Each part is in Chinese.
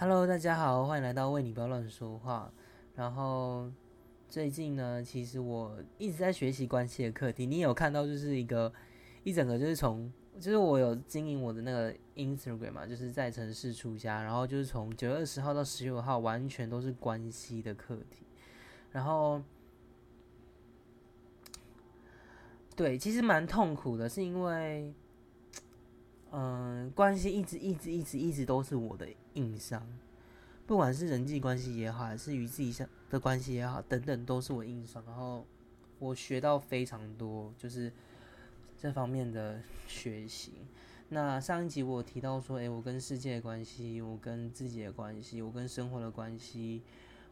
Hello，大家好，欢迎来到为你不要乱说话。然后最近呢，其实我一直在学习关系的课题。你有看到就是一个一整个就是从，就是我有经营我的那个 Instagram 嘛，就是在城市出家，然后就是从九月二十号到十月号，完全都是关系的课题。然后对，其实蛮痛苦的，是因为。嗯，关系一直一直一直一直都是我的硬伤，不管是人际关系也好，还是与自己相的关系也好，等等都是我硬伤。然后我学到非常多，就是这方面的学习。那上一集我提到说，诶，我跟世界的关系，我跟自己的关系，我跟生活的关系，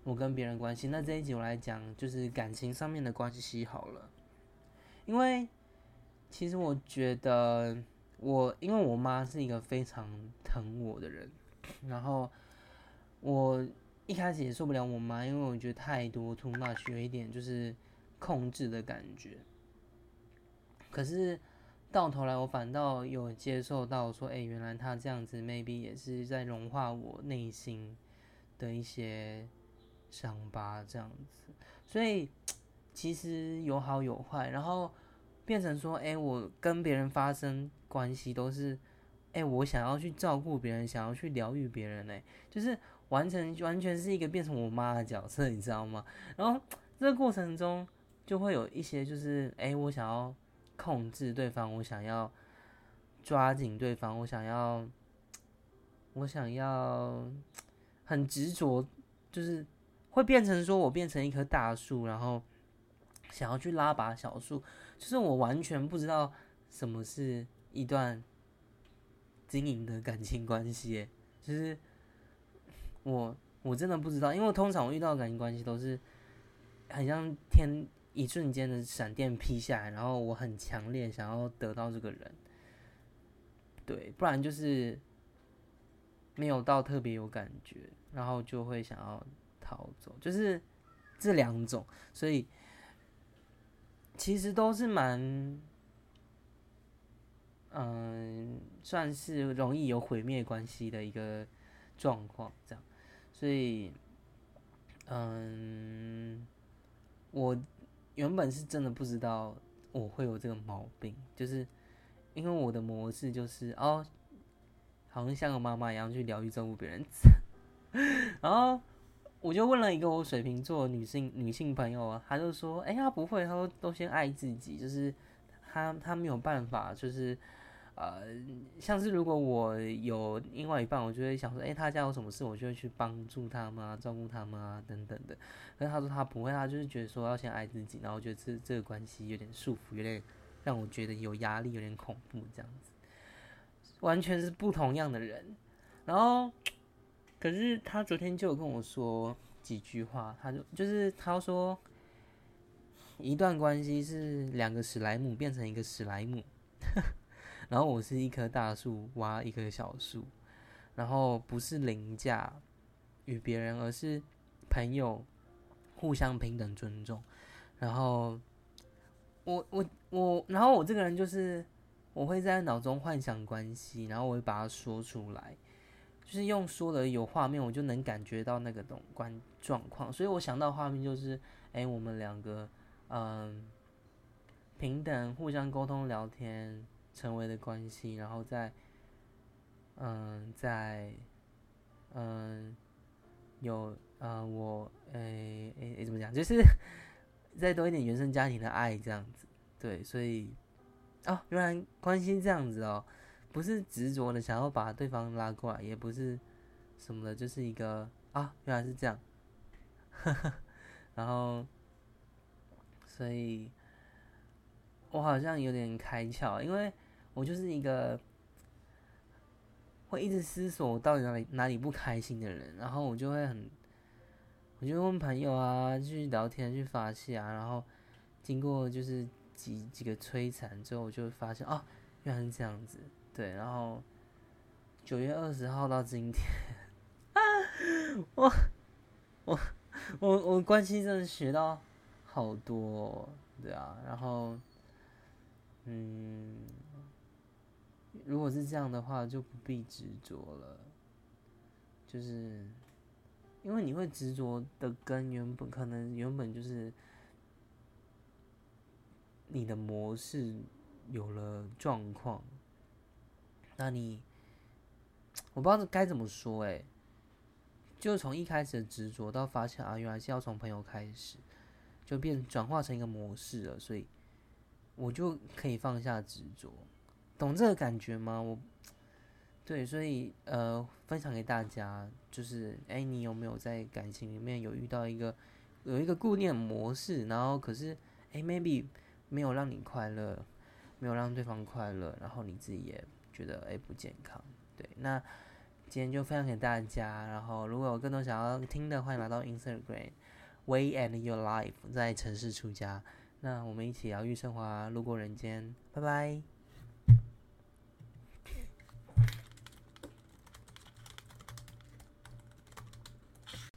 我跟别人关系。那这一集我来讲，就是感情上面的关系好了，因为其实我觉得。我因为我妈是一个非常疼我的人，然后我一开始也受不了我妈，因为我觉得太多 too much，有一点就是控制的感觉。可是到头来，我反倒有接受到说，哎，原来她这样子，maybe 也是在融化我内心的一些伤疤，这样子。所以其实有好有坏，然后。变成说，哎，我跟别人发生关系都是，哎，我想要去照顾别人，想要去疗愈别人，哎，就是完成完全是一个变成我妈的角色，你知道吗？然后这个过程中就会有一些，就是哎，我想要控制对方，我想要抓紧对方，我想要，我想要很执着，就是会变成说我变成一棵大树，然后。想要去拉拔小树，就是我完全不知道什么是一段经营的感情关系，就是我我真的不知道，因为通常我遇到感情关系都是很像天一瞬间的闪电劈下来，然后我很强烈想要得到这个人，对，不然就是没有到特别有感觉，然后就会想要逃走，就是这两种，所以。其实都是蛮，嗯，算是容易有毁灭关系的一个状况，这样，所以，嗯，我原本是真的不知道我会有这个毛病，就是因为我的模式就是哦，好像像个妈妈一样去疗愈照顾别人，然后。我就问了一个我水瓶座女性女性朋友啊，她就说：“哎呀，不会，她说都先爱自己，就是她她没有办法，就是呃，像是如果我有另外一半，我就会想说，哎，他家有什么事，我就会去帮助他们啊，照顾他们啊，等等的。可是他说他不会，他就是觉得说要先爱自己，然后觉得这这个关系有点束缚，有点让我觉得有压力，有点恐怖这样子，完全是不同样的人，然后。”可是他昨天就有跟我说几句话，他就就是他说，一段关系是两个史莱姆变成一个史莱姆，然后我是一棵大树挖一棵小树，然后不是凌驾与别人，而是朋友互相平等尊重。然后我我我，然后我这个人就是我会在脑中幻想关系，然后我会把它说出来。就是用说的有画面，我就能感觉到那个东关状况，所以我想到画面就是，哎，我们两个，嗯，平等互相沟通聊天成为的关系，然后再，嗯，在，嗯，有，呃，我，哎，哎，怎么讲？就是 再多一点原生家庭的爱这样子，对，所以，哦，原来关心这样子哦。不是执着的想要把对方拉过来，也不是什么的，就是一个啊，原来是这样，然后，所以我好像有点开窍，因为我就是一个会一直思索到底哪里哪里不开心的人，然后我就会很，我就问朋友啊，去聊天去发泄啊，然后经过就是几几个摧残之后，我就发现哦，原来是这样子。对，然后九月二十号到今天，啊我我我我关系真的学到好多，对啊，然后嗯，如果是这样的话，就不必执着了，就是因为你会执着的根，原本可能原本就是你的模式有了状况，那你我不知道该怎么说哎，就从一开始的执着到发现啊，原来是要从朋友开始，就变转化成一个模式了，所以我就可以放下执着，懂这个感觉吗？我。对，所以呃，分享给大家，就是哎，你有没有在感情里面有遇到一个有一个固定模式，然后可是哎，maybe 没有让你快乐，没有让对方快乐，然后你自己也觉得哎不健康。对，那今天就分享给大家，然后如果有更多想要听的，欢迎来到 Instagram，Way and Your Life，在城市出家，那我们一起疗愈生活，路过人间，拜拜。